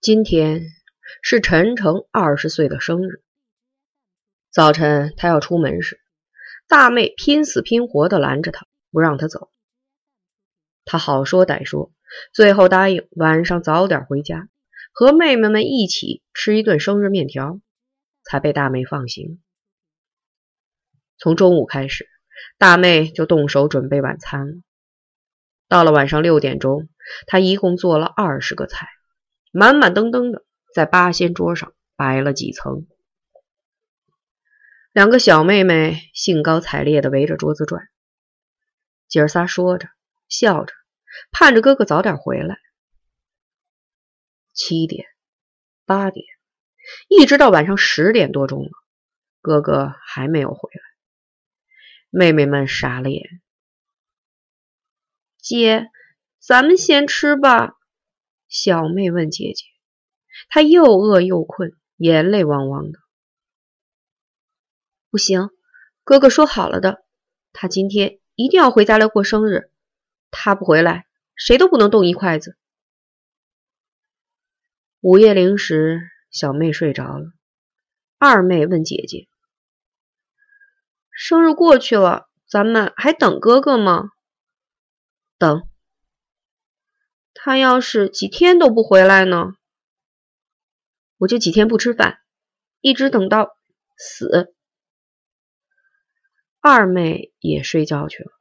今天是陈诚二十岁的生日。早晨他要出门时，大妹拼死拼活的拦着他，不让他走。他好说歹说，最后答应晚上早点回家，和妹妹们一起吃一顿生日面条，才被大妹放行。从中午开始，大妹就动手准备晚餐了。到了晚上六点钟，她一共做了二十个菜。满满登登的，在八仙桌上摆了几层。两个小妹妹兴高采烈的围着桌子转，姐儿仨说着笑着，盼着哥哥早点回来。七点、八点，一直到晚上十点多钟了，哥哥还没有回来。妹妹们傻了眼。姐，咱们先吃吧。小妹问姐姐：“她又饿又困，眼泪汪汪的。不行，哥哥说好了的，他今天一定要回家来过生日。他不回来，谁都不能动一筷子。”午夜零时，小妹睡着了。二妹问姐姐：“生日过去了，咱们还等哥哥吗？”“等。”他要是几天都不回来呢，我就几天不吃饭，一直等到死。二妹也睡觉去了，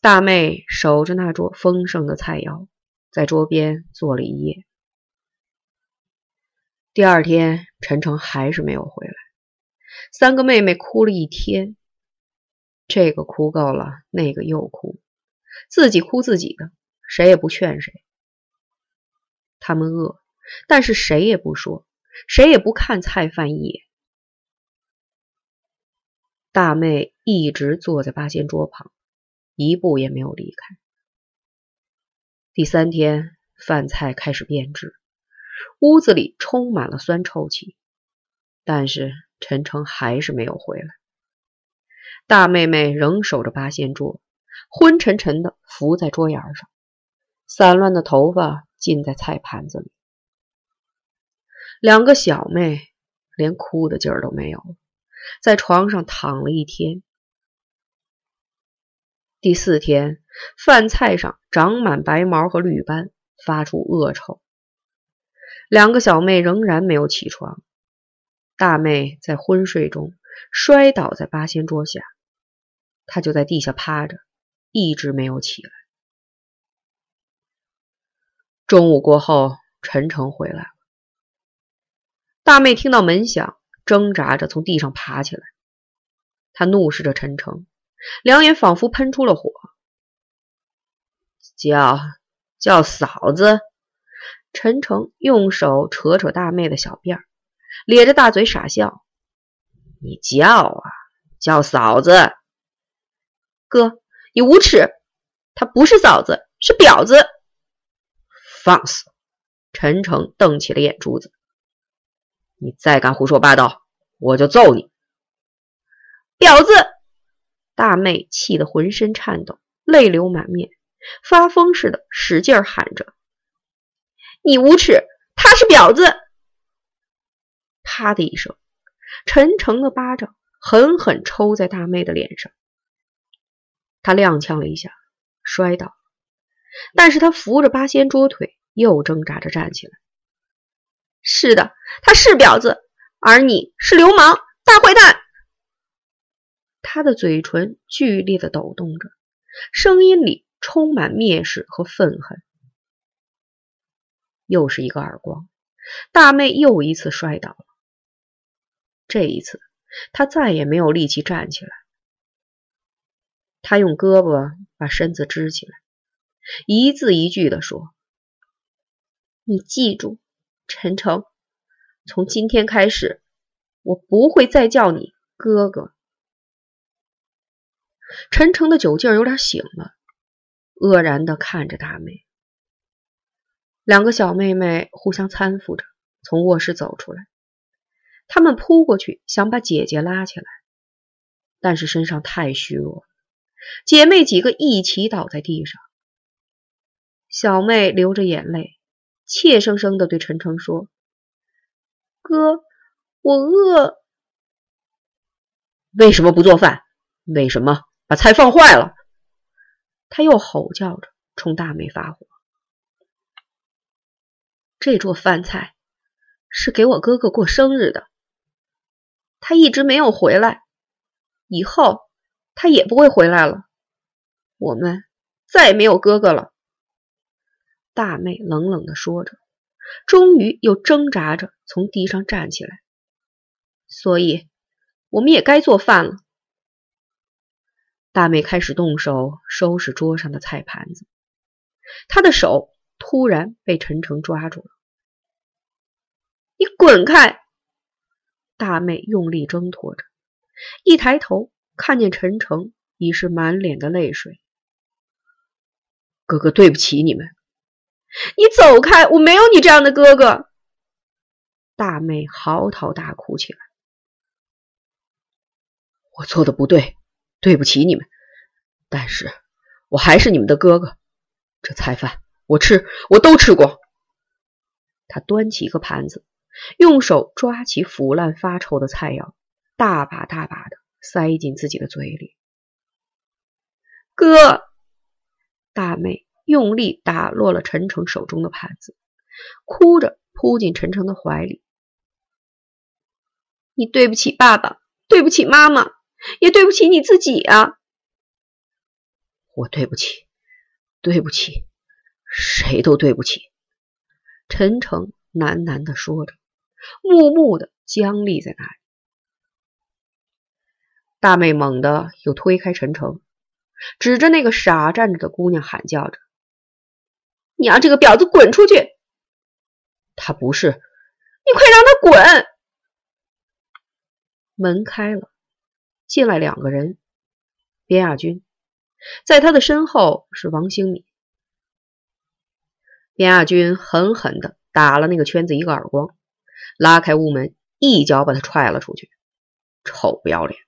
大妹守着那桌丰盛的菜肴，在桌边坐了一夜。第二天，陈诚还是没有回来，三个妹妹哭了一天，这个哭够了，那个又哭，自己哭自己的。谁也不劝谁，他们饿，但是谁也不说，谁也不看菜饭一眼。大妹一直坐在八仙桌旁，一步也没有离开。第三天，饭菜开始变质，屋子里充满了酸臭气，但是陈诚还是没有回来。大妹妹仍守着八仙桌，昏沉沉的伏在桌沿上。散乱的头发浸在菜盘子里，两个小妹连哭的劲儿都没有，在床上躺了一天。第四天，饭菜上长满白毛和绿斑，发出恶臭。两个小妹仍然没有起床，大妹在昏睡中摔倒在八仙桌下，她就在地下趴着，一直没有起来。中午过后，陈诚回来了。大妹听到门响，挣扎着从地上爬起来。她怒视着陈诚，两眼仿佛喷出了火。叫叫嫂子！陈诚用手扯扯大妹的小辫儿，咧着大嘴傻笑：“你叫啊，叫嫂子！哥，你无耻！她不是嫂子，是婊子！”放肆！陈诚瞪起了眼珠子。你再敢胡说八道，我就揍你！婊子！大妹气得浑身颤抖，泪流满面，发疯似的使劲喊着：“你无耻！他是婊子！”啪的一声，陈诚的巴掌狠狠抽在大妹的脸上，她踉跄了一下，摔倒。但是他扶着八仙桌腿，又挣扎着站起来。是的，他是婊子，而你是流氓大坏蛋。他的嘴唇剧烈的抖动着，声音里充满蔑视和愤恨。又是一个耳光，大妹又一次摔倒了。这一次，她再也没有力气站起来。她用胳膊把身子支起来。一字一句的说：“你记住，陈诚，从今天开始，我不会再叫你哥哥。”陈诚的酒劲儿有点醒了，愕然的看着大妹。两个小妹妹互相搀扶着从卧室走出来，她们扑过去想把姐姐拉起来，但是身上太虚弱，姐妹几个一起倒在地上。小妹流着眼泪，怯生生的对陈诚说：“哥，我饿。”为什么不做饭？为什么把菜放坏了？他又吼叫着冲大妹发火。这桌饭菜是给我哥哥过生日的，他一直没有回来，以后他也不会回来了。我们再也没有哥哥了。大妹冷冷的说着，终于又挣扎着从地上站起来。所以。我们也该做饭了。大妹开始动手收拾桌上的菜盘子，她的手突然被陈诚抓住了。“你滚开！”大妹用力挣脱着，一抬头看见陈诚已是满脸的泪水。“哥哥，对不起你们！”“你走开！我没有你这样的哥哥！”大妹嚎啕大哭起来。我做的不对，对不起你们，但是我还是你们的哥哥。这菜饭我吃，我都吃过。他端起一个盘子，用手抓起腐烂发臭的菜肴，大把大把的塞进自己的嘴里。哥，大妹用力打落了陈诚手中的盘子，哭着扑进陈诚的怀里。你对不起爸爸，对不起妈妈。也对不起你自己啊！我对不起，对不起，谁都对不起。陈诚喃喃的说着，木木的僵立在那里。大妹猛地又推开陈诚，指着那个傻站着的姑娘喊叫着：“你让这个婊子滚出去！”他不是，你快让他滚！门开了。进来两个人，边亚军，在他的身后是王兴敏。边亚军狠狠的打了那个圈子一个耳光，拉开屋门，一脚把他踹了出去。臭不要脸！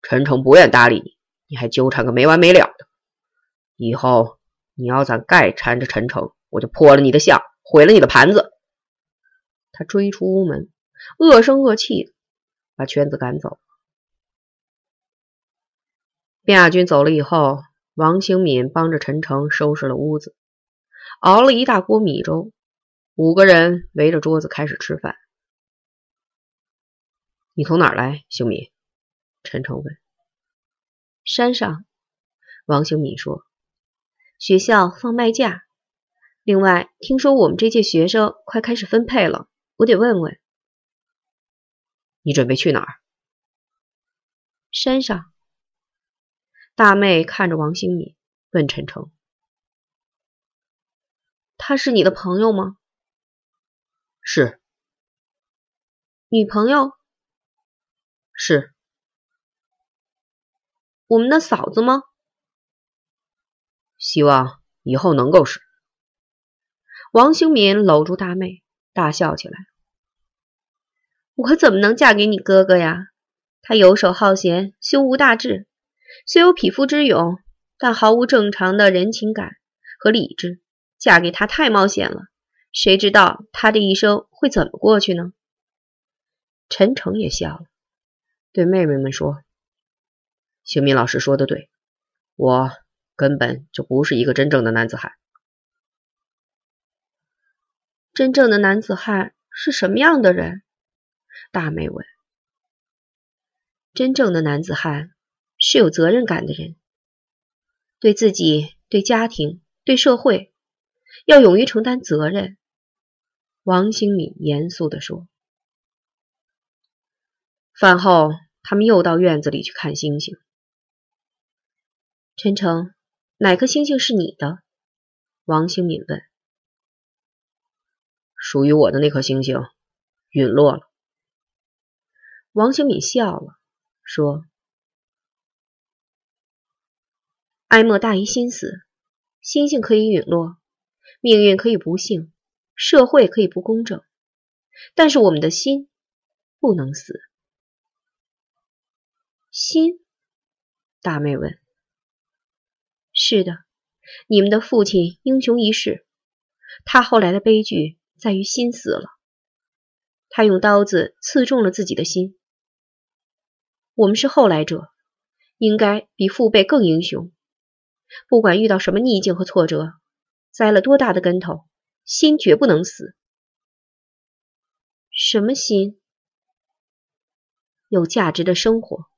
陈诚不愿搭理你，你还纠缠个没完没了的。以后你要敢再缠着陈诚，我就破了你的相，毁了你的盘子。他追出屋门，恶声恶气的把圈子赶走。卞亚军走了以后，王兴敏帮着陈诚收拾了屋子，熬了一大锅米粥。五个人围着桌子开始吃饭。你从哪儿来，兴敏？陈诚问。山上，王兴敏说。学校放麦假，另外听说我们这届学生快开始分配了，我得问问。你准备去哪儿？山上。大妹看着王兴敏，问陈诚：“他是你的朋友吗？”“是。”“女朋友？”“是。”“我们的嫂子吗？”“希望以后能够是。”王兴敏搂住大妹，大笑起来：“我怎么能嫁给你哥哥呀？他游手好闲，胸无大志。”虽有匹夫之勇，但毫无正常的人情感和理智，嫁给他太冒险了。谁知道他这一生会怎么过去呢？陈诚也笑了，对妹妹们说：“兴民老师说的对，我根本就不是一个真正的男子汉。真正的男子汉是什么样的人？”大妹问。真正的男子汉。是有责任感的人，对自己、对家庭、对社会，要勇于承担责任。王兴敏严肃地说。饭后，他们又到院子里去看星星。陈诚，哪颗星星是你的？王兴敏问。属于我的那颗星星陨落了。王兴敏笑了，说。哀莫大于心死，星星可以陨落，命运可以不幸，社会可以不公正，但是我们的心不能死。心？大妹问。是的，你们的父亲英雄一世，他后来的悲剧在于心死了。他用刀子刺中了自己的心。我们是后来者，应该比父辈更英雄。不管遇到什么逆境和挫折，栽了多大的跟头，心绝不能死。什么心？有价值的生活。